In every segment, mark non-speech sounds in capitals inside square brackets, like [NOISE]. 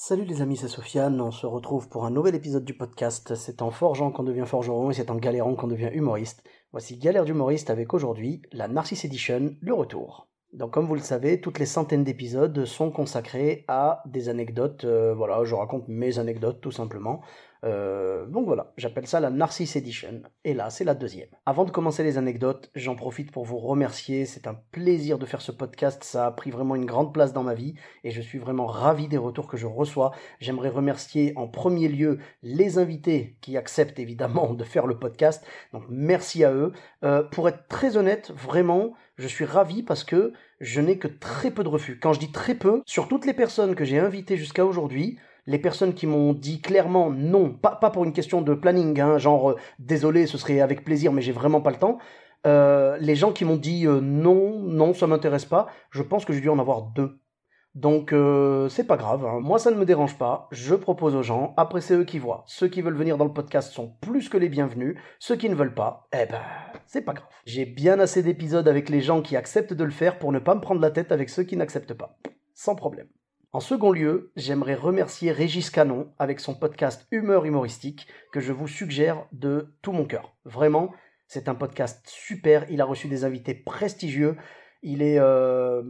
Salut les amis, c'est Sofiane. On se retrouve pour un nouvel épisode du podcast. C'est en forgeant qu'on devient forgeron et c'est en galérant qu'on devient humoriste. Voici Galère d'humoriste avec aujourd'hui la Narcisse Edition, le retour. Donc comme vous le savez, toutes les centaines d'épisodes sont consacrés à des anecdotes. Euh, voilà, je raconte mes anecdotes tout simplement. Euh, donc voilà, j'appelle ça la Narcisse Edition. Et là, c'est la deuxième. Avant de commencer les anecdotes, j'en profite pour vous remercier. C'est un plaisir de faire ce podcast. Ça a pris vraiment une grande place dans ma vie et je suis vraiment ravi des retours que je reçois. J'aimerais remercier en premier lieu les invités qui acceptent évidemment de faire le podcast. Donc merci à eux. Euh, pour être très honnête, vraiment, je suis ravi parce que je n'ai que très peu de refus. Quand je dis très peu, sur toutes les personnes que j'ai invitées jusqu'à aujourd'hui, les personnes qui m'ont dit clairement non, pas, pour une question de planning, hein, genre euh, désolé, ce serait avec plaisir, mais j'ai vraiment pas le temps. Euh, les gens qui m'ont dit euh, non, non, ça m'intéresse pas, je pense que j'ai dû en avoir deux. Donc c'est pas grave, hein. moi ça ne me dérange pas, je propose aux gens, après c'est eux qui voient. Ceux qui veulent venir dans le podcast sont plus que les bienvenus, ceux qui ne veulent pas, eh ben c'est pas grave. J'ai bien assez d'épisodes avec les gens qui acceptent de le faire pour ne pas me prendre la tête avec ceux qui n'acceptent pas. Sans problème. En second lieu, j'aimerais remercier Régis Canon avec son podcast Humeur humoristique que je vous suggère de tout mon cœur. Vraiment, c'est un podcast super, il a reçu des invités prestigieux, il est euh,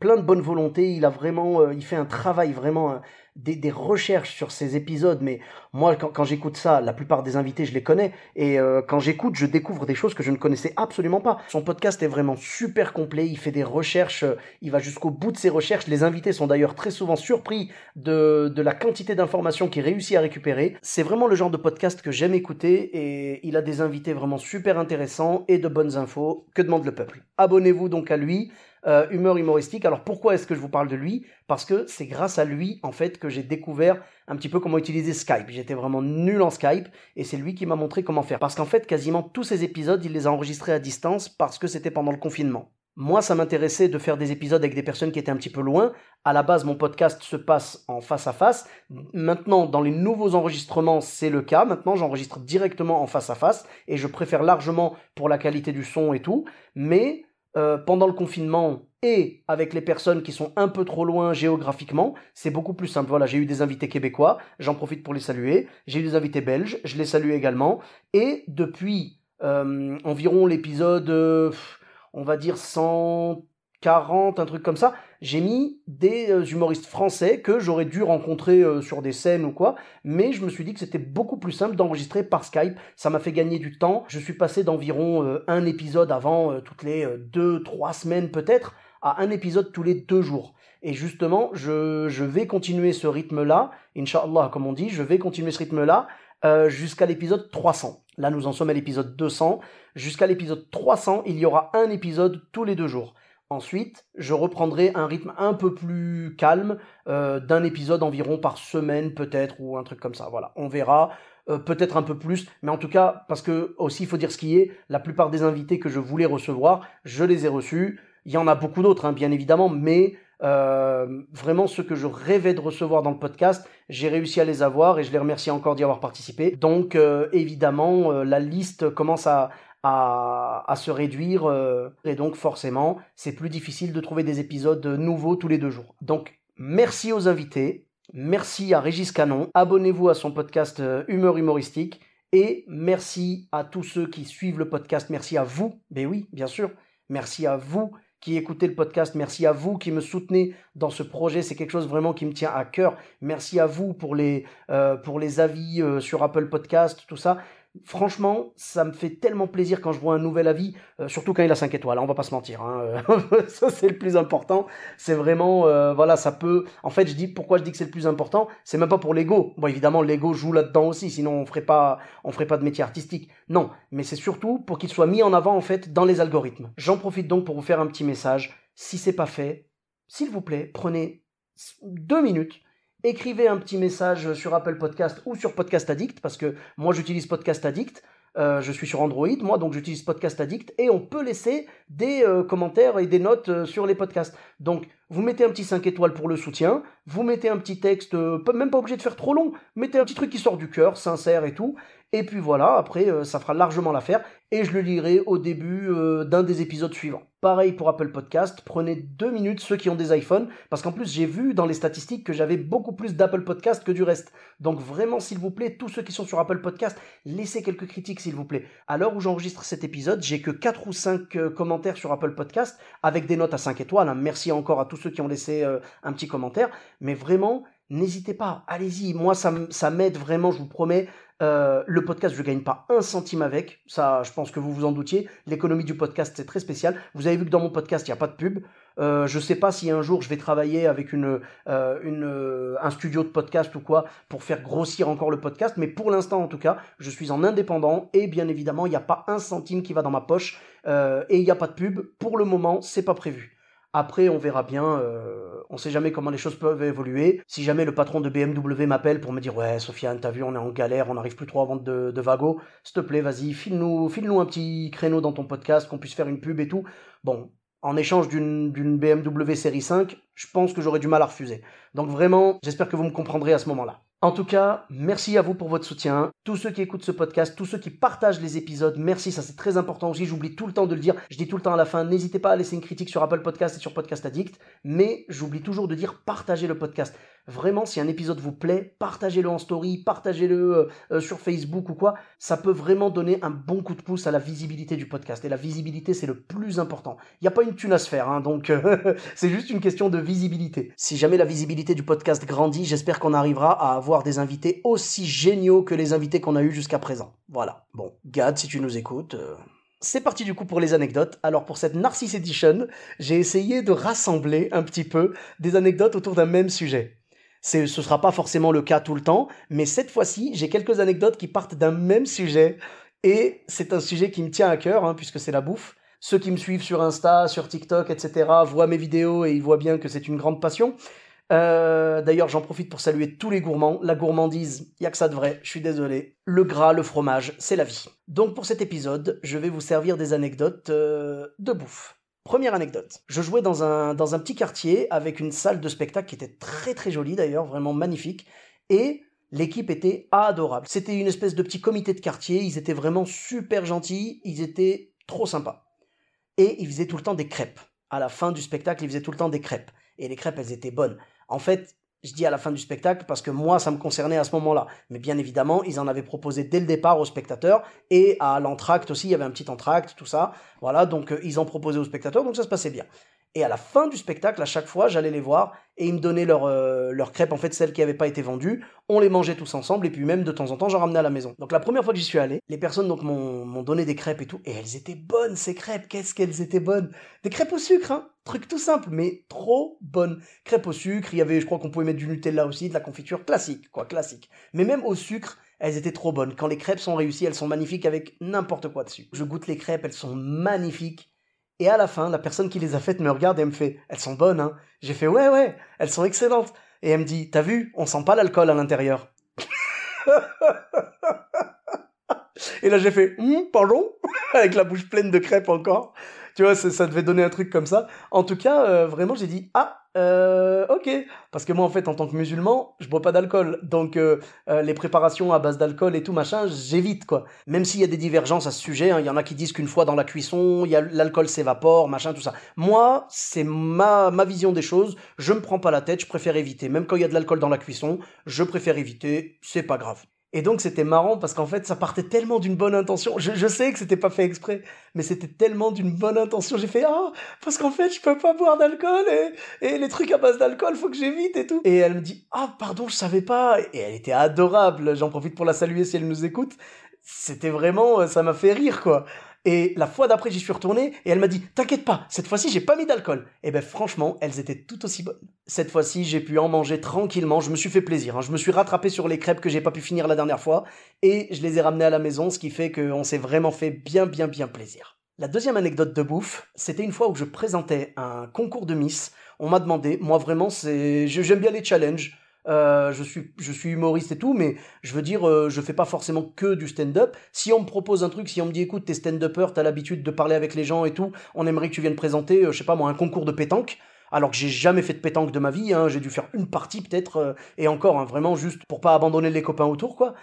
plein de bonne volonté, il a euh, il fait un travail vraiment, euh, des, recherches sur ces épisodes, mais moi, quand, j'écoute ça, la plupart des invités, je les connais, et euh, quand j'écoute, je découvre des choses que je ne connaissais absolument pas. Son podcast est vraiment super complet, il fait des recherches, euh, il va jusqu'au bout de ses recherches. Les invités sont d'ailleurs très souvent surpris de, de la quantité d'informations qu'il réussit à récupérer. C'est vraiment le genre de podcast que j'aime écouter, et il a des invités vraiment super intéressants et de bonnes infos. Que demande le peuple? Abonnez-vous donc à lui. Euh, humeur humoristique. Alors pourquoi est-ce que je vous parle de lui? Parce que c'est grâce à lui en fait que j'ai découvert un petit peu comment utiliser Skype. J'étais vraiment nul en Skype et c'est lui qui m'a montré comment faire. Parce qu'en fait quasiment tous ces épisodes il les a enregistrés à distance parce que c'était pendant le confinement. Moi, ça m'intéressait de faire des épisodes avec des personnes qui étaient un petit peu loin. À la base, mon podcast se passe en face à face. Maintenant, dans les nouveaux enregistrements, c'est le cas. Maintenant, j'enregistre directement en face à face et je préfère largement pour la qualité du son et tout. Mais euh, pendant le confinement et avec les personnes qui sont un peu trop loin géographiquement, c'est beaucoup plus simple. Voilà, j'ai eu des invités québécois, j'en profite pour les saluer. J'ai eu des invités belges, je les salue également. Et depuis euh, environ l'épisode, euh, on va dire 100 40, un truc comme ça, j'ai mis des euh, humoristes français que j'aurais dû rencontrer euh, sur des scènes ou quoi, mais je me suis dit que c'était beaucoup plus simple d'enregistrer par Skype, ça m'a fait gagner du temps, je suis passé d'environ euh, un épisode avant toutes les deux, trois semaines peut-être, à un épisode tous les deux jours. Et justement, je, je vais continuer ce rythme-là, Inch'Allah comme on dit, je vais continuer ce rythme-là jusqu'à l'épisode 300. Là, nous en sommes à l'épisode 200. Jusqu'à l'épisode 300, il y aura un épisode tous les deux jours. Ensuite, je reprendrai un rythme un peu plus calme, euh, d'un épisode environ par semaine peut-être, ou un truc comme ça. Voilà, on verra. Euh, peut-être un peu plus, mais en tout cas, parce que aussi il faut dire ce qui est, la plupart des invités que je voulais recevoir, je les ai reçus. Il y en a beaucoup d'autres, hein, bien évidemment, mais euh, vraiment ceux que je rêvais de recevoir dans le podcast, j'ai réussi à les avoir et je les remercie encore d'y avoir participé. Donc évidemment, la liste commence à, à, se réduire euh, et donc forcément c'est plus difficile de trouver des épisodes nouveaux tous les deux jours. Donc merci aux invités, merci à Régis Canon, abonnez-vous à son podcast euh, Humeur humoristique et merci à tous ceux qui suivent le podcast, merci à vous, ben oui bien sûr, merci à vous qui écoutez le podcast. Merci à vous qui me soutenez dans ce projet. C'est quelque chose vraiment qui me tient à cœur. Merci à vous pour les, euh, pour les avis sur Apple Podcast, tout ça. Franchement, ça me fait tellement plaisir quand je vois un nouvel avis, euh, surtout quand il a 5 étoiles, hein, on va pas se mentir. Hein, euh, [LAUGHS] ça, c'est le plus important. C'est vraiment, euh, voilà, ça peut... En fait, je dis, pourquoi je dis que c'est le plus important C'est même pas pour l'ego. Bon, évidemment, l'ego joue là-dedans aussi, sinon on ferait pas, on ferait pas de métier artistique. Non, mais c'est surtout pour qu'il soit mis en avant, en fait, dans les algorithmes. J'en profite donc pour vous faire un petit message. Si c'est pas fait, s'il vous plaît, prenez deux minutes, écrivez un petit message sur Apple Podcast ou sur Podcast Addict, parce que moi j'utilise Podcast Addict. Euh, je suis sur Android, moi, donc j'utilise Podcast Addict, et on peut laisser des euh, commentaires et des notes euh, sur les podcasts. Donc, vous mettez un petit 5 étoiles pour le soutien, vous mettez un petit texte, même pas obligé de faire trop long, mettez un petit truc qui sort du cœur, sincère et tout, et puis voilà, après, ça fera largement l'affaire, et je le lirai au début d'un des épisodes suivants. Pareil pour Apple Podcast, prenez deux minutes ceux qui ont des iPhones, parce qu'en plus j'ai vu dans les statistiques que j'avais beaucoup plus d'Apple Podcast que du reste. Donc vraiment, s'il vous plaît, tous ceux qui sont sur Apple Podcast, laissez quelques critiques s'il vous plaît. À l'heure où j'enregistre cet épisode, j'ai que 4 ou 5 euh, commentaires sur Apple Podcast, avec des notes à 5 étoiles. Hein. Merci encore à tous ceux qui ont laissé euh, un petit commentaire. Mais vraiment, n'hésitez pas, allez-y. Moi, ça, ça m'aide vraiment, je vous promets. Euh, le podcast, je ne gagne pas un centime avec. Ça, je pense que vous vous en doutiez. L'économie du podcast, c'est très spécial. Vous avez vu que dans mon podcast, il n'y a pas de pub. Euh, je ne sais pas si un jour je vais travailler avec euh, un studio de podcast ou quoi pour faire grossir encore le podcast. Mais pour l'instant, en tout cas, je suis en indépendant et bien évidemment, il n'y a pas un centime qui va dans ma poche et il n'y a pas de pub. Pour le moment, c'est pas prévu. Après, on verra bien. Euh, on sait jamais comment les choses peuvent évoluer. Si jamais le patron de BMW m'appelle pour me dire ouais, Sofiane, t'as vu, on est en galère, on n'arrive plus trop à vendre de, Vago. S'il te plaît, vas-y, file-nous, file-nous un petit créneau dans ton podcast, qu'on puisse faire une pub et tout. Bon, en échange d'une BMW série 5, je pense que j'aurais du mal à refuser. Donc vraiment, j'espère que vous me comprendrez à ce moment-là. En tout cas, merci à vous pour votre soutien. Tous ceux qui écoutent ce podcast, tous ceux qui partagent les épisodes, merci, ça c'est très important aussi. J'oublie tout le temps de le dire. Je dis tout le temps à la fin, n'hésitez pas à laisser une critique sur Apple Podcast et sur Podcast Addict. Mais j'oublie toujours de dire partagez le podcast. Vraiment, si un épisode vous plaît, partagez-le en story, partagez-le euh, euh, sur Facebook ou quoi. Ça peut vraiment donner un bon coup de pouce à la visibilité du podcast. Et la visibilité, c'est le plus important. Il n'y a pas une thune à se faire, hein, donc euh, [LAUGHS] c'est juste une question de visibilité. Si jamais la visibilité du podcast grandit, j'espère qu'on arrivera à avoir des invités aussi géniaux que les invités qu'on a eus jusqu'à présent. Voilà. Bon, Gad, si tu nous écoutes... C'est parti du coup pour les anecdotes. Alors pour cette Narcisse Edition, j'ai essayé de rassembler un petit peu des anecdotes autour d'un même sujet. Ce ne sera pas forcément le cas tout le temps, mais cette fois-ci, j'ai quelques anecdotes qui partent d'un même sujet. Et c'est un sujet qui me tient à cœur, hein, puisque c'est la bouffe. Ceux qui me suivent sur Insta, sur TikTok, etc., voient mes vidéos et ils voient bien que c'est une grande passion. Euh, d'ailleurs, j'en profite pour saluer tous les gourmands. La gourmandise, y a que ça de vrai, je suis désolé. Le gras, le fromage, c'est la vie. Donc pour cet épisode, je vais vous servir des anecdotes euh, de bouffe. Première anecdote. Je jouais dans un, dans un petit quartier avec une salle de spectacle qui était très très jolie d'ailleurs, vraiment magnifique. Et l'équipe était adorable. C'était une espèce de petit comité de quartier, ils étaient vraiment super gentils, ils étaient trop sympas. Et ils faisaient tout le temps des crêpes. À la fin du spectacle, ils faisaient tout le temps des crêpes. Et les crêpes, elles étaient bonnes. En fait, je dis à la fin du spectacle parce que moi, ça me concernait à ce moment-là. Mais bien évidemment, ils en avaient proposé dès le départ aux spectateurs et à l'entracte aussi, il y avait un petit entracte, tout ça. Voilà, donc euh, ils en proposaient aux spectateurs, donc ça se passait bien. Et à la fin du spectacle, à chaque fois, j'allais les voir et ils me donnaient leurs euh, crêpes, en fait, celles qui n'avaient pas été vendues. On les mangeait tous ensemble et puis même de temps en temps, j'en ramenais à la maison. Donc la première fois que j'y suis allé, les personnes donc m'ont donné des crêpes et tout. Et elles étaient bonnes, ces crêpes. Qu'est-ce qu'elles étaient bonnes Des crêpes au sucre, hein Truc tout simple, mais trop bonnes. Crêpes au sucre, il y avait, je crois qu'on pouvait mettre du Nutella aussi, de la confiture classique, quoi, classique. Mais même au sucre, elles étaient trop bonnes. Quand les crêpes sont réussies, elles sont magnifiques avec n'importe quoi dessus. Je goûte les crêpes, elles sont magnifiques. Et à la fin, la personne qui les a faites me regarde et me fait Elles sont bonnes, hein J'ai fait Ouais, ouais, elles sont excellentes. Et elle me dit T'as vu, on sent pas l'alcool à l'intérieur. [LAUGHS] et là, j'ai fait hum, Pardon? [LAUGHS] Avec la bouche pleine de crêpes encore. Tu vois, ça devait donner un truc comme ça. En tout cas, euh, vraiment, j'ai dit Ah, euh, ok. Parce que moi, en fait, en tant que musulman, je bois pas d'alcool. Donc, euh, euh, les préparations à base d'alcool et tout machin, j'évite, quoi. Même s'il y a des divergences à ce sujet, hein, il y en a qui disent qu'une fois dans la cuisson, y a l'alcool s'évapore, machin, tout ça. Moi, c'est ma, ma vision des choses. Je me prends pas la tête, je préfère éviter. Même quand il y a de l'alcool dans la cuisson, je préfère éviter. C'est pas grave. Et donc c'était marrant parce qu'en fait ça partait tellement d'une bonne intention. Je, je sais que c'était pas fait exprès, mais c'était tellement d'une bonne intention. J'ai fait ah parce qu'en fait je peux pas boire d'alcool et, et les trucs à base d'alcool faut que j'évite et tout. Et elle me dit ah pardon je savais pas et elle était adorable. J'en profite pour la saluer si elle nous écoute. C'était vraiment ça m'a fait rire quoi. Et la fois d'après, j'y suis retourné et elle m'a dit T'inquiète pas, cette fois-ci, j'ai pas mis d'alcool. Et ben franchement, elles étaient tout aussi bonnes. Cette fois-ci, j'ai pu en manger tranquillement. Je me suis fait plaisir. Hein. Je me suis rattrapé sur les crêpes que j'ai pas pu finir la dernière fois et je les ai ramenées à la maison, ce qui fait qu'on s'est vraiment fait bien, bien, bien plaisir. La deuxième anecdote de bouffe, c'était une fois où je présentais un concours de Miss On m'a demandé. Moi, vraiment, c'est, j'aime bien les challenges. Euh, je suis je suis humoriste et tout, mais je veux dire, euh, je fais pas forcément que du stand-up. Si on me propose un truc, si on me dit écoute, t'es stand-upper, t'as l'habitude de parler avec les gens et tout, on aimerait que tu viennes présenter, euh, je sais pas moi, un concours de pétanque. Alors que j'ai jamais fait de pétanque de ma vie, hein, j'ai dû faire une partie peut-être, et encore, hein, vraiment juste pour pas abandonner les copains autour, quoi.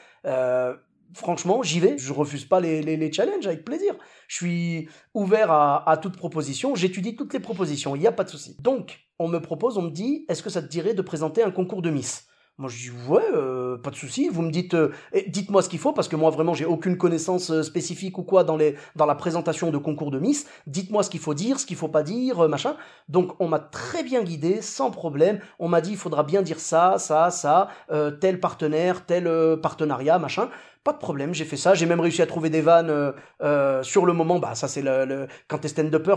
Franchement, j'y vais, je refuse pas les, les, challenges avec plaisir. Je suis ouvert à, à toute proposition, j'étudie toutes les propositions, il n'y a pas de souci. Donc, on me propose, on me dit, est-ce que ça te dirait de présenter un concours de Miss? Moi je dis ouais, euh, pas de souci. Vous me dites, euh, dites-moi ce qu'il faut parce que moi vraiment j'ai aucune connaissance euh, spécifique ou quoi dans les dans la présentation de concours de Miss. Dites-moi ce qu'il faut dire, ce qu'il faut pas dire, machin. Donc on m'a très bien guidé, sans problème. On m'a dit il faudra bien dire ça, ça, ça, tel partenaire, tel partenariat, machin. Pas de problème, j'ai fait ça. J'ai même réussi à trouver des vannes sur le moment. Bah ça c'est le, quand t'es stand-upper,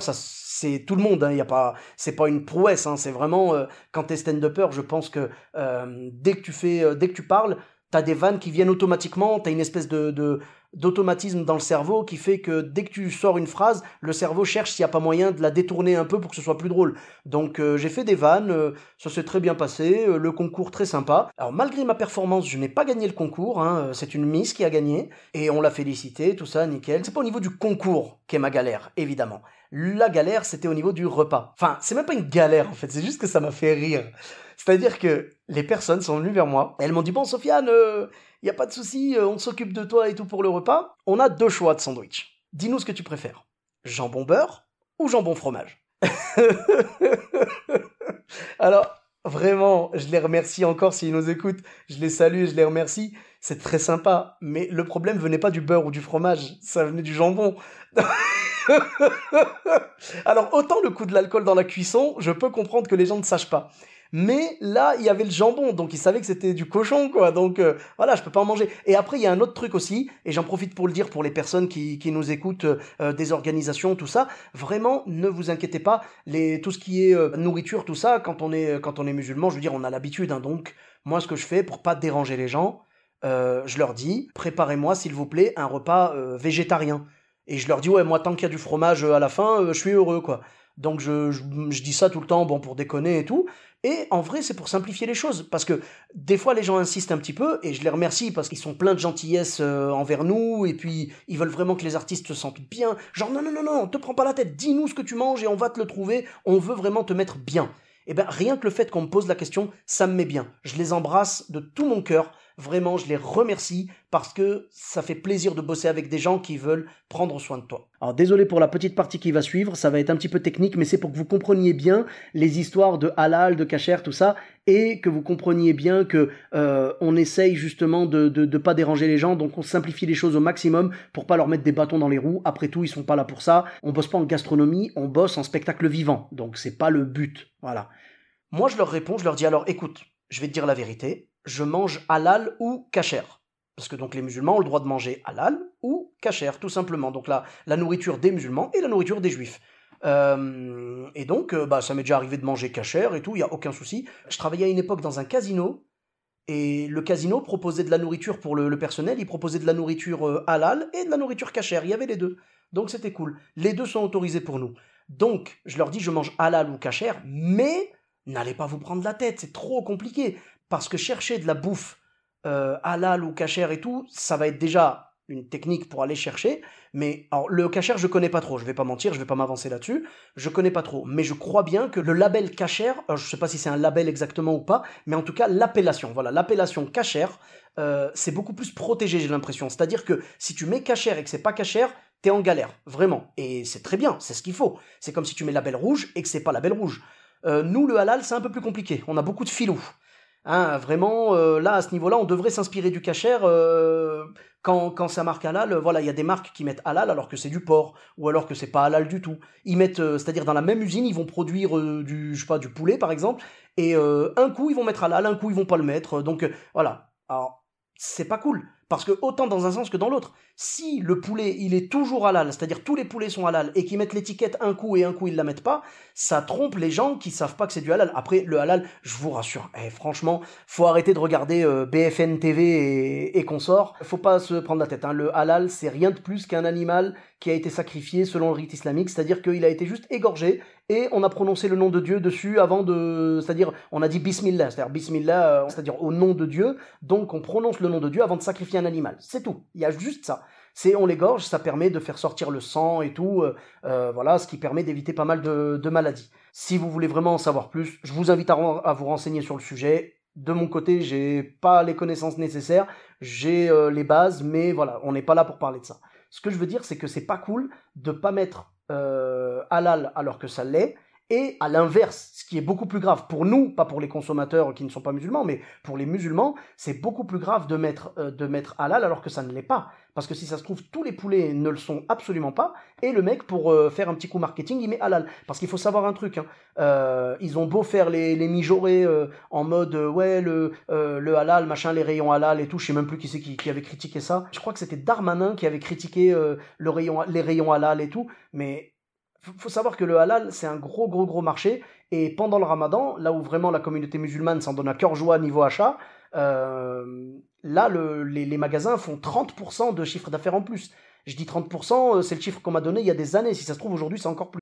c'est tout le monde. Hein, y a pas, c'est pas une prouesse. Hein, c'est vraiment euh, quand t'es stand-upper, je pense que euh, dès que tu fais, euh, dès que tu parles, t'as des vannes qui viennent automatiquement. T'as une espèce de d'automatisme dans le cerveau qui fait que dès que tu sors une phrase, le cerveau cherche s'il n'y a pas moyen de la détourner un peu pour que ce soit plus drôle. Donc j'ai fait des vannes, ça s'est très bien passé, le concours très sympa. Alors malgré ma performance, je n'ai pas gagné le concours, hein, c'est une Miss qui a gagné, et on l'a félicité, tout ça, nickel. C'est pas au niveau du concours qu'est ma galère, évidemment. La galère, c'était au niveau du repas. Enfin, c'est même pas une galère en fait, c'est juste que ça m'a fait rire. C'est-à-dire que les personnes sont venues vers moi, et elles m'ont dit Bon, Sofiane, il euh, n'y a pas de souci, euh, on s'occupe de toi et tout pour le repas. On a deux choix de sandwich. Dis-nous ce que tu préfères jambon beurre ou jambon fromage? [LAUGHS] Alors, vraiment, je les remercie encore s'ils nous écoutent. Je les salue et je les remercie. C'est très sympa. Mais le problème venait pas du beurre ou du fromage, ça venait du jambon. [LAUGHS] [LAUGHS] Alors autant le coup de l'alcool dans la cuisson, je peux comprendre que les gens ne sachent pas. Mais là, il y avait le jambon, donc ils savaient que c'était du cochon, quoi. Donc euh, voilà, je peux pas en manger. Et après, il y a un autre truc aussi, et j'en profite pour le dire pour les personnes qui, nous écoutent, euh, des organisations, tout ça. Vraiment, ne vous inquiétez pas. Tout ce qui est euh, nourriture, tout ça, quand on est, quand on est musulman, je veux dire, on a l'habitude. Hein, donc moi, ce que je fais pour pas déranger les gens, je leur dis, préparez-moi s'il vous plaît un repas végétarien. Et je leur dis, ouais, moi, tant qu'il y a du fromage euh, à la fin, euh, je suis heureux, quoi. Donc je, je, dis ça tout le temps, bon, pour déconner et tout. Et en vrai, c'est pour simplifier les choses. Parce que des fois, les gens insistent un petit peu, et je les remercie parce qu'ils sont pleins de gentillesse euh, envers nous, et puis ils veulent vraiment que les artistes se sentent bien. Genre, non, non, non, non, te prends pas la tête, dis-nous ce que tu manges et on va te le trouver. On veut vraiment te mettre bien. Et eh bien, rien que le fait qu'on me pose la question, ça me met bien. Je les embrasse de tout mon cœur Vraiment, je les remercie parce que ça fait plaisir de bosser avec des gens qui veulent prendre soin de toi. Alors désolé pour la petite partie qui va suivre, ça va être un petit peu technique, mais c'est pour que vous compreniez bien les histoires de halal, de kasher, tout ça, et que vous compreniez bien que euh, on essaye justement de, de, pas déranger les gens, donc on simplifie les choses au maximum pour pas leur mettre des bâtons dans les roues. Après tout, ils sont pas là pour ça. On bosse pas en gastronomie, on bosse en spectacle vivant, donc c'est pas le but. Voilà. Moi, je leur réponds, je leur dis alors, écoute, je vais te dire la vérité je mange halal ou kasher. Parce que donc les musulmans ont le droit de manger halal ou kasher, tout simplement. Donc la, la nourriture des musulmans et la nourriture des juifs. Euh, et donc, euh, bah, ça m'est déjà arrivé de manger kasher et tout, il n'y a aucun souci. Je travaillais à une époque dans un casino, et le casino proposait de la nourriture pour le, personnel, il proposait de la nourriture euh, halal et de la nourriture kasher, il y avait les deux. Donc c'était cool. Les deux sont autorisés pour nous. Donc, je leur dis, je mange halal ou kasher, mais n'allez pas vous prendre la tête, c'est trop compliqué. Parce que chercher de la bouffe euh, halal ou cachère et tout, ça va être déjà une technique pour aller chercher. Mais le cachère, je connais pas trop. Je vais pas mentir, je vais pas m'avancer là-dessus. Je connais pas trop. Mais je crois bien que le label cachère, je sais pas si c'est un label exactement ou pas, mais en tout cas, l'appellation, voilà, l'appellation cachère, euh, c'est beaucoup plus protégé, j'ai l'impression. C'est-à-dire que si tu mets cachère et que c'est pas cachère, t'es en galère, vraiment. Et c'est très bien, c'est ce qu'il faut. C'est comme si tu mets label rouge et que c'est pas label rouge. Euh, nous, le halal, c'est un peu plus compliqué. On a beaucoup de filous. Hein, vraiment, euh, là, à ce niveau-là, on devrait s'inspirer du cachère euh, quand, quand ça marque halal. Voilà, il y a des marques qui mettent halal alors que c'est du porc, ou alors que c'est pas halal du tout. Ils mettent, euh, c'est-à-dire dans la même usine, ils vont produire du, je sais pas, du poulet par exemple, et un coup ils vont mettre halal, un coup ils vont pas le mettre. Donc voilà. Alors, c'est pas cool. Parce que autant dans un sens que dans l'autre. Si le poulet, il est toujours halal, c'est-à-dire tous les poulets sont halal, et qu'ils mettent l'étiquette un coup et un coup ils la mettent pas, ça trompe les gens qui savent pas que c'est du halal. Après, le halal, je vous rassure, eh, franchement, faut arrêter de regarder euh, BFN TV et, consorts. Faut pas se prendre la tête. Hein. Le halal, c'est rien de plus qu'un animal qui a été sacrifié selon le rite islamique, c'est-à-dire qu'il a été juste égorgé et on a prononcé le nom de Dieu dessus avant de, c'est-à-dire on a dit Bismillah, c'est-à-dire Bismillah, euh, c'est-à-dire au nom de Dieu. Donc on prononce le nom de Dieu avant de sacrifier un animal. C'est tout. Il y a juste ça c'est on l'égorge, ça permet de faire sortir le sang et tout, euh, euh, voilà, ce qui permet d'éviter pas mal de, maladies. Si vous voulez vraiment en savoir plus, je vous invite à, vous renseigner sur le sujet. De mon côté, j'ai pas les connaissances nécessaires, j'ai euh, les bases, mais voilà, on n'est pas là pour parler de ça. Ce que je veux dire, c'est que c'est pas cool de pas mettre halal alors que ça l'est, et à l'inverse, ce qui est beaucoup plus grave pour nous, pas pour les consommateurs qui ne sont pas musulmans, mais pour les musulmans, c'est beaucoup plus grave de mettre, euh, de mettre halal alors que ça ne l'est pas. Parce que si ça se trouve, tous les poulets ne le sont absolument pas, et le mec, pour euh, faire un petit coup marketing, il met halal. Parce qu'il faut savoir un truc, hein. euh, ils ont beau faire les, les mijaurés en mode, ouais, le, le halal, machin, les rayons halal et tout, je sais même plus qui c'est qui, qui, avait critiqué ça. Je crois que c'était Darmanin qui avait critiqué le rayon, les rayons halal et tout, mais faut savoir que le halal, c'est un gros, gros, gros marché. Et pendant le ramadan, là où vraiment la communauté musulmane s'en donne à cœur joie niveau achat, euh, là, les, les, magasins font 30% de chiffre d'affaires en plus. Je dis 30%, euh, c'est le chiffre qu'on m'a donné il y a des années. Si ça se trouve, aujourd'hui, c'est encore plus.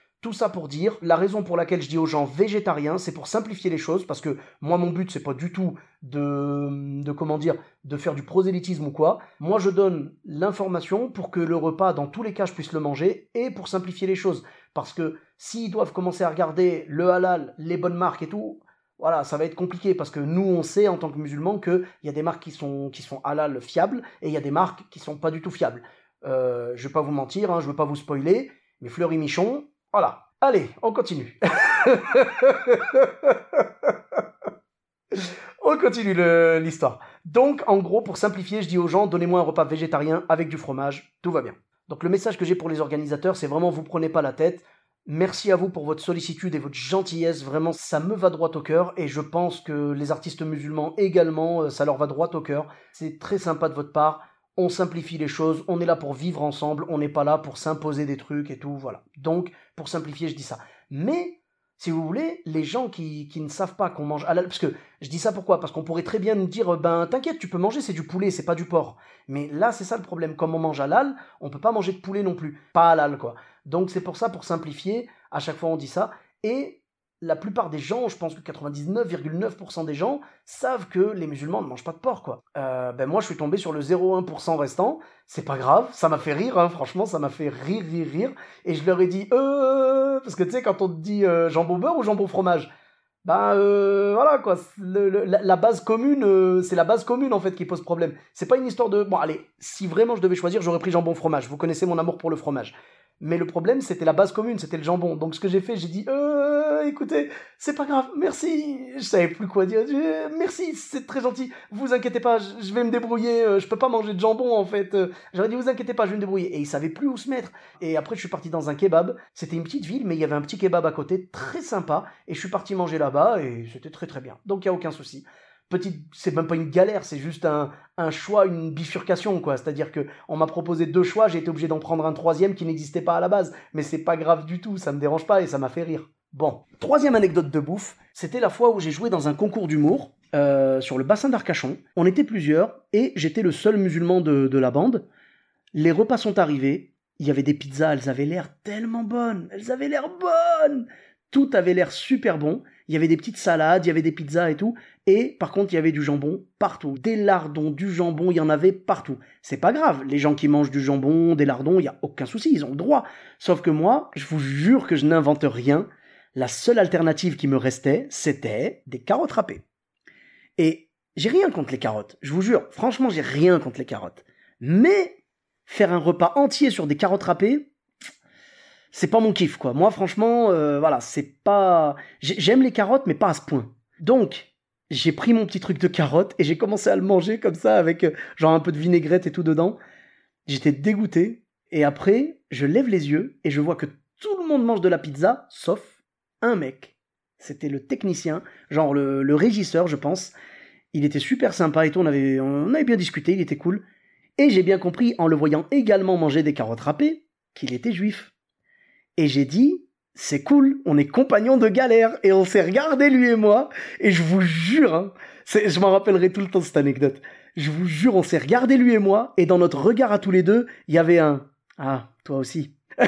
Tout ça pour dire, la raison pour laquelle je dis aux gens végétariens, c'est pour simplifier les choses, parce que moi mon but c'est pas du tout de, de comment dire, de faire du prosélytisme ou quoi. Moi je donne l'information pour que le repas, dans tous les cas, je puisse le manger, et pour simplifier les choses. Parce que s'ils doivent commencer à regarder le halal, les bonnes marques et tout, voilà, ça va être compliqué parce que nous, on sait en tant que musulmans qu'il y a des marques qui sont, qui sont halal fiables et il y a des marques qui sont pas du tout fiables. Euh, je vais pas vous mentir, hein, je veux pas vous spoiler, mais Fleury Michon, voilà. Allez, on continue. [LAUGHS] on continue l'histoire. Donc, en gros, pour simplifier, je dis aux gens, donnez-moi un repas végétarien avec du fromage, tout va bien. Donc le message que j'ai pour les organisateurs, c'est vraiment vous prenez pas la tête. Merci à vous pour votre sollicitude et votre gentillesse, vraiment ça me va droit au cœur et je pense que les artistes musulmans également, euh, ça leur va droit au cœur. C'est très sympa de votre part on simplifie les choses, on est là pour vivre ensemble, on n'est pas là pour s'imposer des trucs et tout, voilà. Donc, pour simplifier, je dis ça. Mais, si vous voulez, les gens qui, qui ne savent pas qu'on mange halal, parce que je dis ça pourquoi? Parce qu'on pourrait très bien nous dire, ben t'inquiète, tu peux manger, c'est du poulet, c'est pas du porc. Mais là, c'est ça le problème. Comme on mange halal, on peut pas manger de poulet non plus. Pas halal, quoi. Donc c'est pour ça, pour simplifier, à chaque fois on dit ça. Et la plupart des gens, je pense que 99,9% des gens savent que les musulmans ne mangent pas de porc, quoi. Euh, ben moi, je suis tombé sur le 0,1% restant. C'est pas grave, ça m'a fait rire, hein, franchement, ça m'a fait rire, rire, rire. Et je leur ai dit, euh, parce que tu sais, quand on te dit euh, jambon beurre ou jambon fromage, ben euh, voilà quoi, la, base commune, c'est la base commune en fait qui pose problème. C'est pas une histoire de, bon allez, si vraiment je devais choisir, j'aurais pris jambon fromage. Vous connaissez mon amour pour le fromage. Mais le problème, c'était la base commune, c'était le jambon. Donc ce que j'ai fait, j'ai dit, euh, écoutez, c'est pas grave, merci. Je savais plus quoi dire. Merci, c'est très gentil. Vous inquiétez pas, je vais me débrouiller. Euh, je peux pas manger de jambon en fait. Euh, j'aurais dit, vous inquiétez pas, je vais me débrouiller. Et il savait plus où se mettre. Et après, je suis parti dans un kebab. C'était une petite ville, mais il y avait un petit kebab à côté, très sympa. Et je suis parti manger là-bas et c'était très très bien. Donc il y a aucun souci petite, c'est même pas une galère, c'est juste un, choix, une bifurcation, quoi. C'est-à-dire que on m'a proposé deux choix, j'ai été obligé d'en prendre un troisième qui n'existait pas à la base. Mais c'est pas grave du tout, ça me dérange pas et ça m'a fait rire. Bon, troisième anecdote de bouffe, c'était la fois où j'ai joué dans un concours d'humour euh, sur le bassin d'Arcachon. On était plusieurs et j'étais le seul musulman de, de la bande. Les repas sont arrivés, il y avait des pizzas, elles avaient l'air tellement bonnes, elles avaient l'air bonnes tout avait l'air super bon. Il y avait des petites salades, il y avait des pizzas et tout. Et par contre, il y avait du jambon partout. Des lardons, du jambon, il y en avait partout. C'est pas grave. Les gens qui mangent du jambon, des lardons, il y a aucun souci, ils ont le droit. Sauf que moi, je vous jure que je n'invente rien. La seule alternative qui me restait, c'était des carottes râpées. Et j'ai rien contre les carottes, je vous jure, franchement, j'ai rien contre les carottes. Mais faire un repas entier sur des carottes râpées, c'est pas mon kiff, quoi. Moi, franchement, euh, voilà, c'est pas. J'aime les carottes, mais pas à ce point. Donc, j'ai pris mon petit truc de carottes et j'ai commencé à le manger comme ça, avec euh, genre un peu de vinaigrette et tout dedans. J'étais dégoûté. Et après, je lève les yeux et je vois que tout le monde mange de la pizza, sauf un mec. C'était le technicien, genre le, le, régisseur, je pense. Il était super sympa et tout, on avait, on avait bien discuté, il était cool. Et j'ai bien compris, en le voyant également manger des carottes râpées, qu'il était juif. Et j'ai dit, c'est cool, on est compagnons de galère. Et on s'est regardé, lui et moi. Et je vous jure, hein, je m'en rappellerai tout le temps cette anecdote. Je vous jure, on s'est regardé, lui et moi. Et dans notre regard à tous les deux, il y avait un Ah, toi aussi. [LAUGHS]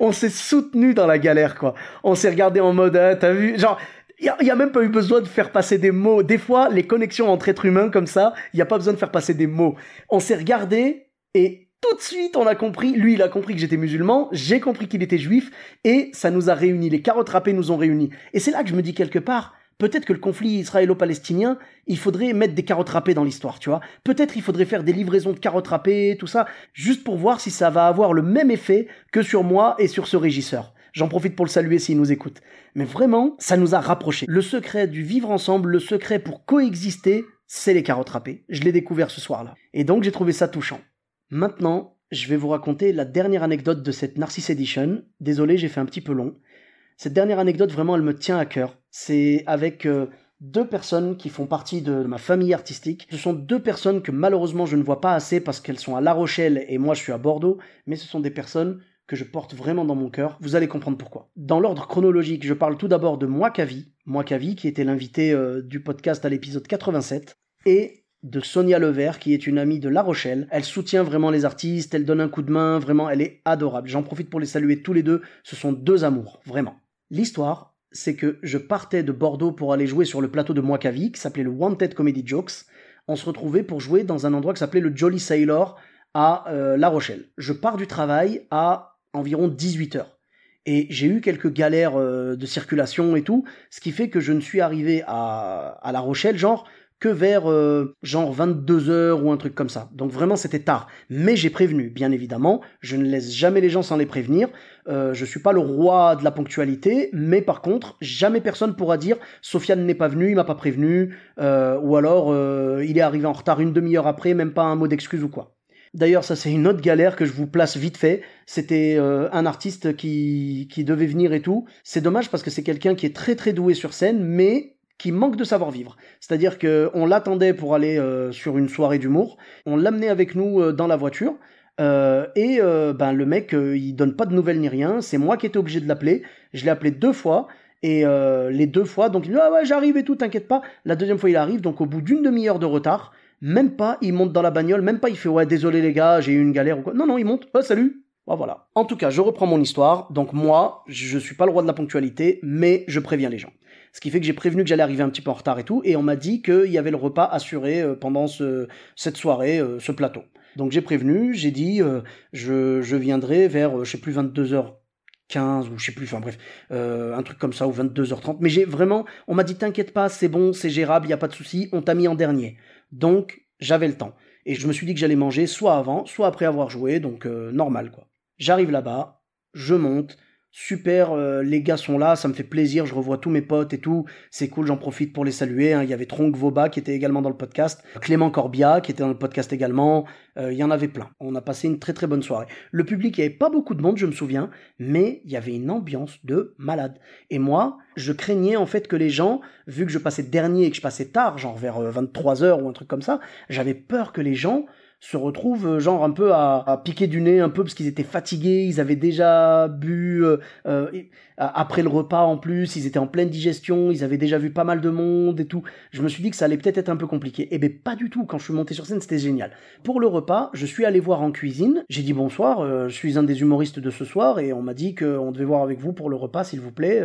on s'est soutenu dans la galère, quoi. On s'est regardé en mode, ah, t'as vu, genre, il n'y a, même pas eu besoin de faire passer des mots. Des fois, les connexions entre êtres humains comme ça, il n'y a pas besoin de faire passer des mots. On s'est regardé et tout de suite, on a compris, lui, il a compris que j'étais musulman, j'ai compris qu'il était juif, et ça nous a réunis. Les carottes râpées nous ont réunis. Et c'est là que je me dis quelque part, Peut-être que le conflit israélo-palestinien, il faudrait mettre des carottes râpées dans l'histoire, tu vois. Peut-être il faudrait faire des livraisons de carottes râpées, tout ça, juste pour voir si ça va avoir le même effet que sur moi et sur ce régisseur. J'en profite pour le saluer s'il nous écoute. Mais vraiment, ça nous a rapprochés. Le secret du vivre ensemble, le secret pour coexister, c'est les carottes râpées. Je l'ai découvert ce soir-là. Et donc j'ai trouvé ça touchant. Maintenant, je vais vous raconter la dernière anecdote de cette Narcisse Edition. Désolé, j'ai fait un petit peu long. Cette dernière anecdote, vraiment, elle me tient à cœur. C'est avec euh, deux personnes qui font partie de, ma famille artistique. Ce sont deux personnes que malheureusement je ne vois pas assez parce qu'elles sont à La Rochelle et moi je suis à Bordeaux, mais ce sont des personnes que je porte vraiment dans mon cœur. Vous allez comprendre pourquoi. Dans l'ordre chronologique, je parle tout d'abord de Moi Moikavi, qui était l'invité euh, du podcast à l'épisode 87, et de Sonia Levert, qui est une amie de La Rochelle. Elle soutient vraiment les artistes, elle donne un coup de main, vraiment, elle est adorable. J'en profite pour les saluer tous les deux, ce sont deux amours, vraiment. L'histoire, c'est que je partais de Bordeaux pour aller jouer sur le plateau de Moikavi, qui s'appelait le Wanted Comedy Jokes. On se retrouvait pour jouer dans un endroit qui s'appelait le Jolly Sailor à euh, La Rochelle. Je pars du travail à environ 18 heures. Et j'ai eu quelques galères euh, de circulation et tout, ce qui fait que je ne suis arrivé à, à La Rochelle, genre, que vers euh, genre 22 heures ou un truc comme ça. Donc vraiment c'était tard. Mais j'ai prévenu, bien évidemment. Je ne laisse jamais les gens sans les prévenir. Euh, je suis pas le roi de la ponctualité, mais par contre jamais personne pourra dire Sofiane n'est pas venu, il m'a pas prévenu, euh, ou alors il est arrivé en retard une demi-heure après, même pas un mot d'excuse ou quoi. D'ailleurs, ça c'est une autre galère que je vous place vite fait. C'était euh, un artiste qui, qui devait venir et tout. C'est dommage parce que c'est quelqu'un qui est très très doué sur scène, mais qui manque de savoir-vivre. C'est-à-dire que on l'attendait pour aller euh, sur une soirée d'humour, on l'amenait avec nous euh, dans la voiture, et ben le mec il donne pas de nouvelles ni rien. C'est moi qui étais obligé de l'appeler. Je l'ai appelé deux fois. Et les deux fois, donc il dit ah ouais j'arrive et tout, t'inquiète pas. La deuxième fois il arrive, donc au bout d'une demi-heure de retard, même pas, il monte dans la bagnole, même pas il fait ouais désolé les gars, j'ai eu une galère ou quoi. Non non, il monte, oh salut. voilà. En tout cas, je reprends mon histoire. Donc moi, je suis pas le roi de la ponctualité, mais je préviens les gens. Ce qui fait que j'ai prévenu que j'allais arriver un petit peu en retard et tout, et on m'a dit qu'il y avait le repas assuré euh, pendant ce, cette soirée, euh, ce plateau. Donc j'ai prévenu, j'ai dit euh, je, viendrai vers, je sais plus, 22h 15 ou je sais plus, enfin bref, un truc comme ça, ou 22h30. Mais j'ai vraiment, on m'a dit t'inquiète pas, c'est bon, c'est gérable, il y a pas de souci, on t'a mis en dernier. Donc j'avais le temps. Et je me suis dit que j'allais manger soit avant, soit après avoir joué, donc normal quoi. J'arrive là-bas, je monte, super, euh, les gars sont là, ça me fait plaisir, je revois tous mes potes et tout, c'est cool, j'en profite pour les saluer. Hein. Il y avait Tronc Voba qui était également dans le podcast, Clément Corbia qui était dans le podcast également, euh, il y en avait plein. On a passé une très très bonne soirée. Le public, il n'y avait pas beaucoup de monde, je me souviens, mais il y avait une ambiance de malade. Et moi, je craignais en fait que les gens, vu que je passais dernier et que je passais tard, genre vers 23h euh, ou un truc comme ça, j'avais peur que les gens se retrouvent euh, genre un peu à, piquer du nez un peu parce qu'ils étaient fatigués, ils avaient déjà bu euh, euh, après le repas en plus, ils étaient en pleine digestion, ils avaient déjà vu pas mal de monde et tout. Je me suis dit que ça allait peut-être être un peu compliqué. Eh ben pas du tout. Quand je suis monté sur scène, c'était génial. Pour le repas, je suis allé voir en cuisine. J'ai dit bonsoir, je suis un des humoristes de ce soir et on m'a dit qu'on devait voir avec vous pour le repas, s'il vous plaît.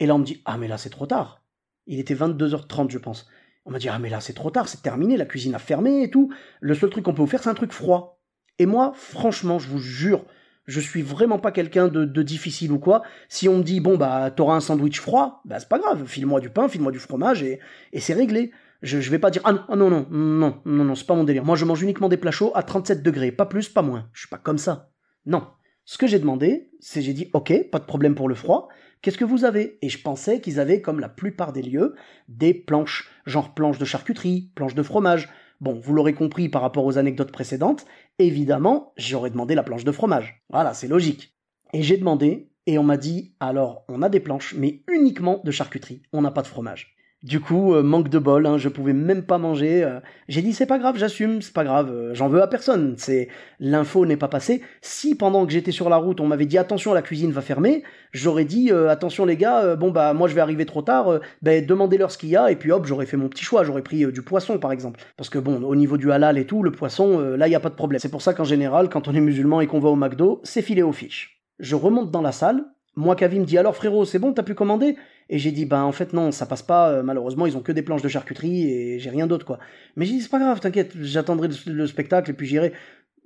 Et là on me dit ah mais là c'est trop tard. Il était 22h30 je pense. On m'a dit ah mais là c'est trop tard, c'est terminé, la cuisine a fermé et tout. Le seul truc qu'on peut vous faire c'est un truc froid. Et moi franchement je vous jure Je suis vraiment pas quelqu'un de, difficile ou quoi. Si on me dit, bon, bah, t'auras un sandwich froid, bah, c'est pas grave. File-moi du pain, file-moi du fromage et, et c'est réglé. Je, je vais pas dire, ah non, ah non, non, non, non, non, c'est pas mon délire. Moi, je mange uniquement des plats chauds à 37 degrés. Pas plus, pas moins. Je suis pas comme ça. Non. Ce que j'ai demandé, c'est j'ai dit, ok, pas de problème pour le froid. Qu'est-ce que vous avez? Et je pensais qu'ils avaient, comme la plupart des lieux, des planches, genre planches de charcuterie, planches de fromage. Bon, vous l'aurez compris par rapport aux anecdotes précédentes, évidemment, j'aurais demandé la planche de fromage. Voilà, c'est logique. Et j'ai demandé, et on m'a dit, alors, on a des planches, mais uniquement de charcuterie, on n'a pas de fromage. Du coup, euh, manque de bol, hein, je pouvais même pas manger. euh. J'ai dit c'est pas grave, j'assume, c'est pas grave, euh, j'en veux à personne. C'est l'info n'est pas passée. Si pendant que j'étais sur la route, on m'avait dit attention, la cuisine va fermer, j'aurais dit attention les gars, bon bah moi je vais arriver trop tard, ben demandez-leur ce qu'il y a et puis hop, j'aurais fait mon petit choix, j'aurais pris du poisson par exemple. Parce que bon, au niveau du halal et tout, le poisson, là il y a pas de problème. C'est pour ça qu'en général, quand on est musulman et qu'on va au McDo, c'est filé aux fiches. Je remonte dans la salle, moi Kavi me dit alors frérot, c'est bon, t'as pu commander? Et j'ai dit, ben en fait non, ça passe pas, euh, malheureusement ils ont que des planches de charcuterie et j'ai rien d'autre quoi. Mais j'ai dit, c'est pas grave, t'inquiète, j'attendrai le, le spectacle et puis j'irai.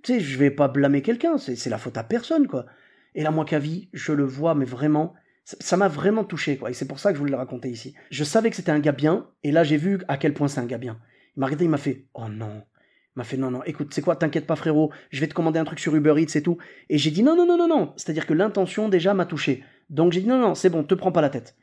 Tu sais, je vais pas blâmer quelqu'un, c'est la faute à personne quoi. Et là, moi, Kavi, je le vois, mais vraiment, ça m'a vraiment touché quoi. Et c'est pour ça que je voulais le raconter ici. Je savais que c'était un gars bien, et là j'ai vu à quel point c'est un gars bien. Il m'a regardé, il m'a fait, oh non. M'a fait non non écoute c'est quoi t'inquiète pas frérot je vais te commander un truc sur Uber Eats et tout. Et j'ai dit non non non non non. C'est à dire que l'intention déjà m'a touché. Donc j'ai dit non non c'est bon te prends pas la tête.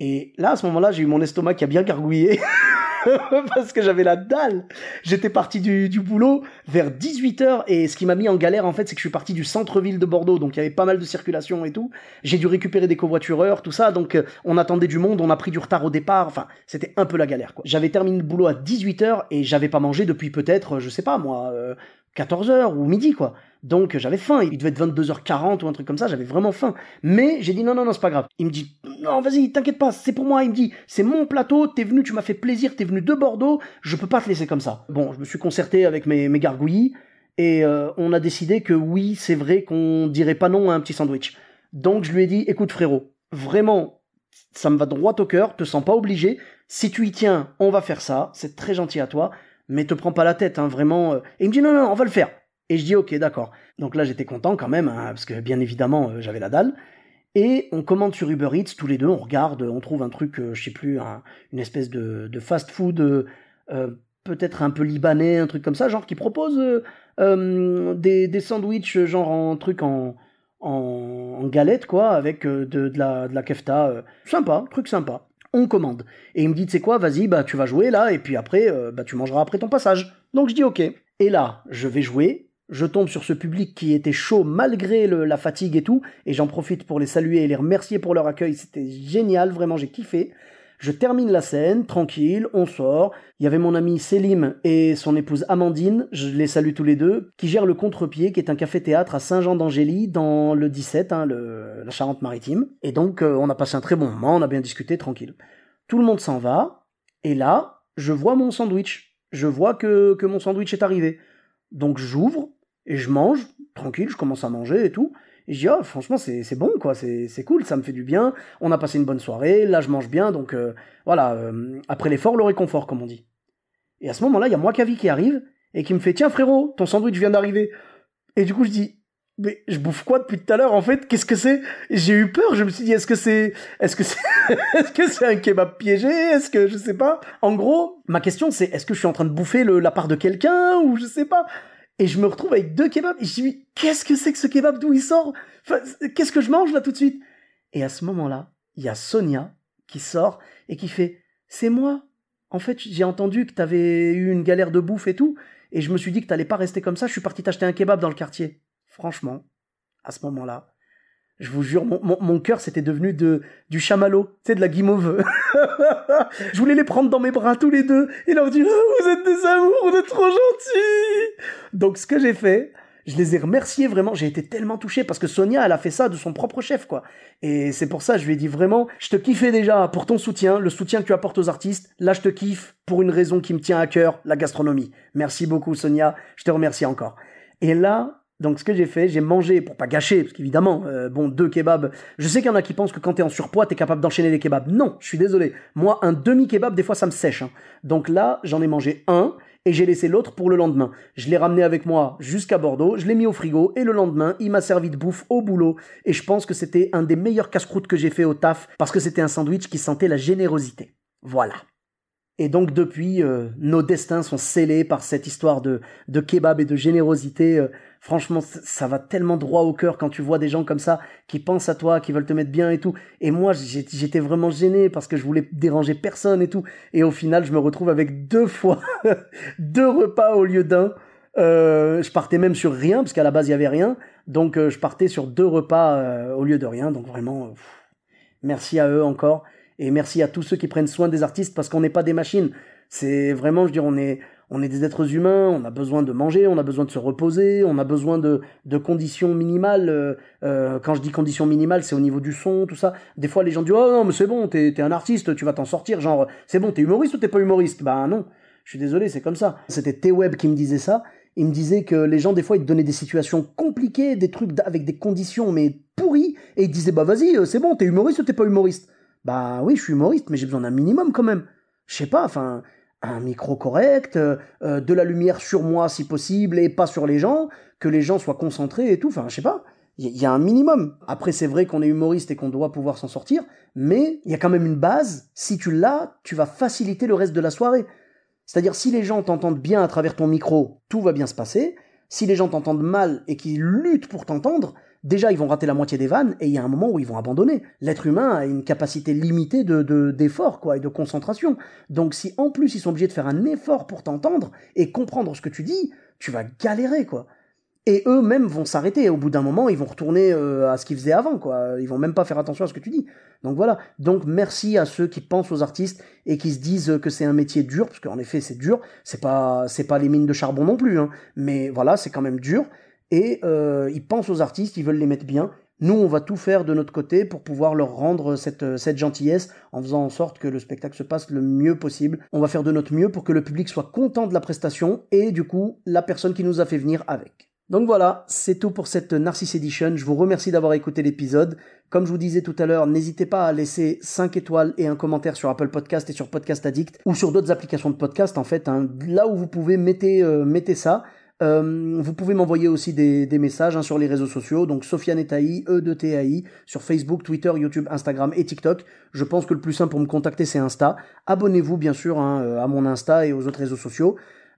Et là, à ce moment-là, j'ai eu mon estomac qui a bien gargouillé. [LAUGHS] [LAUGHS] parce que j'avais la dalle. J'étais parti du, boulot vers 18h et ce qui m'a mis en galère en fait, c'est que je suis parti du centre-ville de Bordeaux, donc il y avait pas mal de circulation et tout. J'ai dû récupérer des covoitureurs, tout ça, donc euh, on attendait du monde, on a pris du retard au départ, enfin, c'était un peu la galère quoi. J'avais terminé le boulot à 18h et j'avais pas mangé depuis peut-être, euh, je sais pas moi, euh, 14h ou midi quoi. Donc j'avais faim, il devait être 22h40 ou un truc comme ça, j'avais vraiment faim. Mais j'ai dit non non non, c'est pas grave. Il me dit non, vas-y, t'inquiète pas, c'est pour moi, il me dit c'est mon plateau, t'es venu, tu m'as fait plaisir, t'es venu de Bordeaux, je peux pas te laisser comme ça. Bon, je me suis concerté avec mes, mes et euh, on a décidé que oui, c'est vrai qu'on dirait pas non à un petit sandwich. Donc je lui ai dit écoute frérot, vraiment ça me va droit au cœur, te sens pas obligé. Si tu y tiens, on va faire ça, c'est très gentil à toi, mais te prends pas la tête, hein, vraiment. euh. Et il me dit non, non, on va le faire. Et je dis ok, d'accord. Donc là, j'étais content quand même, hein, parce que bien évidemment, euh, j'avais la dalle. Et on commande sur Uber Eats tous les deux, on regarde, on trouve un truc, euh, je sais plus, un- une espèce de, fast-food, euh, euh, peut-être un peu libanais, un truc comme ça, genre qui propose des, des sandwichs, genre en truc en, en, galette, quoi, avec de, de la, de la kefta. sympa, truc sympa. On commande. Et il me dit, tu sais quoi, vas-y, bah tu vas jouer là, et puis après, bah tu mangeras après ton passage. Donc je dis ok. Et là, je vais jouer. Je tombe sur ce public qui était chaud malgré la fatigue et tout, et j'en profite pour les saluer et les remercier pour leur accueil. C'était génial, vraiment, j'ai kiffé. Je termine la scène, tranquille, on sort. Il y avait mon ami Selim et son épouse Amandine, je les salue tous les deux, qui gèrent le Contre-Pied, qui est un café-théâtre à Saint-Jean-d'Angély, dans le 17, hein, la Charente-Maritime. Et donc, euh, on a passé un très bon moment, on a bien discuté, tranquille. Tout le monde s'en va, et là, je vois mon sandwich. Je vois que mon sandwich est arrivé. Donc j'ouvre, et je mange, tranquille, je commence à manger et tout. Et je dis, ah, franchement, c'est c'est bon, quoi, c'est c'est cool, ça me fait du bien. On a passé une bonne soirée, là, je mange bien, donc euh, voilà, euh, après l'effort, le réconfort, comme on dit. Et à ce moment-là, il y a moi, Kavi, qui arrive, et qui me fait, tiens, frérot, ton sandwich vient d'arriver. Et du coup, je dis, mais je bouffe quoi depuis tout à l'heure, en fait? Qu'est-ce que c'est? J'ai eu peur, je me suis dit, est-ce que c'est... Est-ce que c'est... [LAUGHS] est-ce que c'est un kebab piégé? Est-ce que... Je sais pas? En gros, ma question, c'est, est-ce que je suis en train de bouffer la part de quelqu'un Ou je sais pas? Et je me retrouve avec deux kebabs, et je dis, qu'est-ce que c'est que ce kebab? D'où il sort? Qu'est-ce que je mange là tout de suite Et à ce moment-là, il y a Sonia qui sort et qui fait, c'est moi. En fait, j'ai entendu que t'avais eu une galère de bouffe et tout, et je me suis dit que t'allais pas rester comme ça, je suis parti t'acheter un kebab dans le quartier. Franchement, à ce moment-là, je vous jure, mon, mon, mon cœur c'était devenu de, du chamallow, tu sais, de la guimauve. [LAUGHS] je voulais les prendre dans mes bras tous les deux et leur dire oh, Vous êtes des amours, vous êtes trop gentils Donc, ce que j'ai fait, je les ai remerciés vraiment. J'ai été tellement touché parce que Sonia, elle a fait ça de son propre chef, quoi. Et c'est pour ça, je lui ai dit vraiment Je te kiffais déjà pour ton soutien, le soutien que tu apportes aux artistes. Là, je te kiffe pour une raison qui me tient à cœur la gastronomie. Merci beaucoup, Sonia. Je te remercie encore. Et là, Donc ce que j'ai fait, j'ai mangé, pour pas gâcher, parce qu'évidemment, euh, bon, deux kebabs, je sais qu'il y en a qui pensent que quand t'es en surpoids, t'es capable d'enchaîner les kebabs. Non, je suis désolé. Moi, un demi-kebab, des fois, ça me sèche. Hein. Donc là, j'en ai mangé un, et j'ai laissé l'autre pour le lendemain. Je l'ai ramené avec moi jusqu'à Bordeaux, je l'ai mis au frigo, et le lendemain, il m'a servi de bouffe au boulot, et je pense que c'était un des meilleurs casse-croûtes que j'ai fait au taf, parce que c'était un sandwich qui sentait la générosité. Voilà. Et donc depuis, euh, nos destins sont scellés par cette histoire de, de kebab et de générosité. Euh, franchement, ça va tellement droit au cœur quand tu vois des gens comme ça qui pensent à toi, qui veulent te mettre bien et tout. Et moi, j'étais vraiment gêné parce que je voulais déranger personne et tout. Et au final, je me retrouve avec deux fois [LAUGHS] deux repas au lieu d'un. Euh, je partais même sur rien parce qu'à la base il y avait rien. Donc je partais sur deux repas au lieu de rien. Donc vraiment, merci à eux encore. Et merci à tous ceux qui prennent soin des artistes parce qu'on n'est pas des machines. C'est vraiment, je veux dire, on est, on est des êtres humains, on a besoin de manger, on a besoin de se reposer, on a besoin de, conditions minimales. Euh, euh, quand je dis conditions minimales, c'est au niveau du son, tout ça. Des fois, les gens disent Oh non, mais c'est bon, t'es es un artiste, tu vas t'en sortir. Genre, c'est bon, t'es humoriste ou t'es pas humoriste? Bah non, je suis désolé, c'est comme ça. C'était T-Web qui me disait ça. Il me disait que les gens, des fois, ils te donnaient des situations compliquées, des trucs avec des conditions, mais pourries, et ils disaient Bah vas-y, euh, c'est bon, t'es humoriste ou t'es pas humoriste? Bah oui, je suis humoriste, mais j'ai besoin d'un minimum quand même. Je sais pas, enfin, un micro correct, euh, euh, de la lumière sur moi si possible et pas sur les gens, que les gens soient concentrés et tout. Enfin, je sais pas. Il y, a un minimum. Après, c'est vrai qu'on est humoriste et qu'on doit pouvoir s'en sortir, mais il y a quand même une base. Si tu l'as, tu vas faciliter le reste de la soirée. C'est-à-dire, si les gens t'entendent bien à travers ton micro, tout va bien se passer. Si les gens t'entendent mal et qu'ils luttent pour t'entendre, déjà ils vont rater la moitié des vannes et il y a un moment où ils vont abandonner. L'être humain a une capacité limitée de d'effort quoi et de concentration. Donc si en plus ils sont obligés de faire un effort pour t'entendre et comprendre ce que tu dis, tu vas galérer quoi. Et eux-mêmes vont s'arrêter. Au bout d'un moment, ils vont retourner euh, à ce qu'ils faisaient avant, quoi. Ils vont même pas faire attention à ce que tu dis. Donc voilà. Donc merci à ceux qui pensent aux artistes et qui se disent que c'est un métier dur, parce qu'en effet c'est dur. C'est pas c'est pas les mines de charbon non plus, hein. Mais voilà, c'est quand même dur et euh, ils pensent aux artistes, ils veulent les mettre bien. Nous, on va tout faire de notre côté pour pouvoir leur rendre cette, cette gentillesse en faisant en sorte que le spectacle se passe le mieux possible. On va faire de notre mieux pour que le public soit content de la prestation et du coup, la personne qui nous a fait venir avec. Donc voilà, c'est tout pour cette Narcisse Edition. Je vous remercie d'avoir écouté l'épisode. Comme je vous disais tout à l'heure, n'hésitez pas à laisser 5 étoiles et un commentaire sur Apple Podcast et sur Podcast Addict ou sur d'autres applications de podcast en fait. Hein. Là où vous pouvez, mettez, euh, mettez ça. Euh, vous pouvez m'envoyer aussi des, messages hein, sur les réseaux sociaux, donc Sofiane Etaï, E de TAI, sur Facebook, Twitter, YouTube, Instagram et TikTok. Je pense que le plus simple pour me contacter c'est Insta. Abonnez-vous bien sûr hein, euh, à mon Insta et aux autres réseaux sociaux.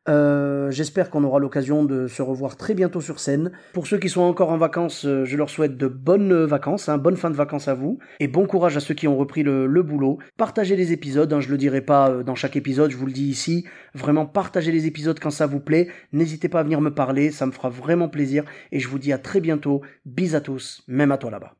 Euh, j'espère qu'on aura l'occasion de se revoir très bientôt sur scène. Pour ceux qui sont encore en vacances, euh, je leur souhaite de bonnes vacances, hein, bonne fin de vacances à vous, et bon courage à ceux qui ont repris le, boulot. Partagez les épisodes, hein, je le dirai pas euh, dans chaque épisode, je vous le dis ici. Vraiment, partagez les épisodes quand ça vous plaît. N'hésitez pas à venir me parler, ça me fera vraiment plaisir, et je vous dis à très bientôt. Bis à tous, même à toi là-bas.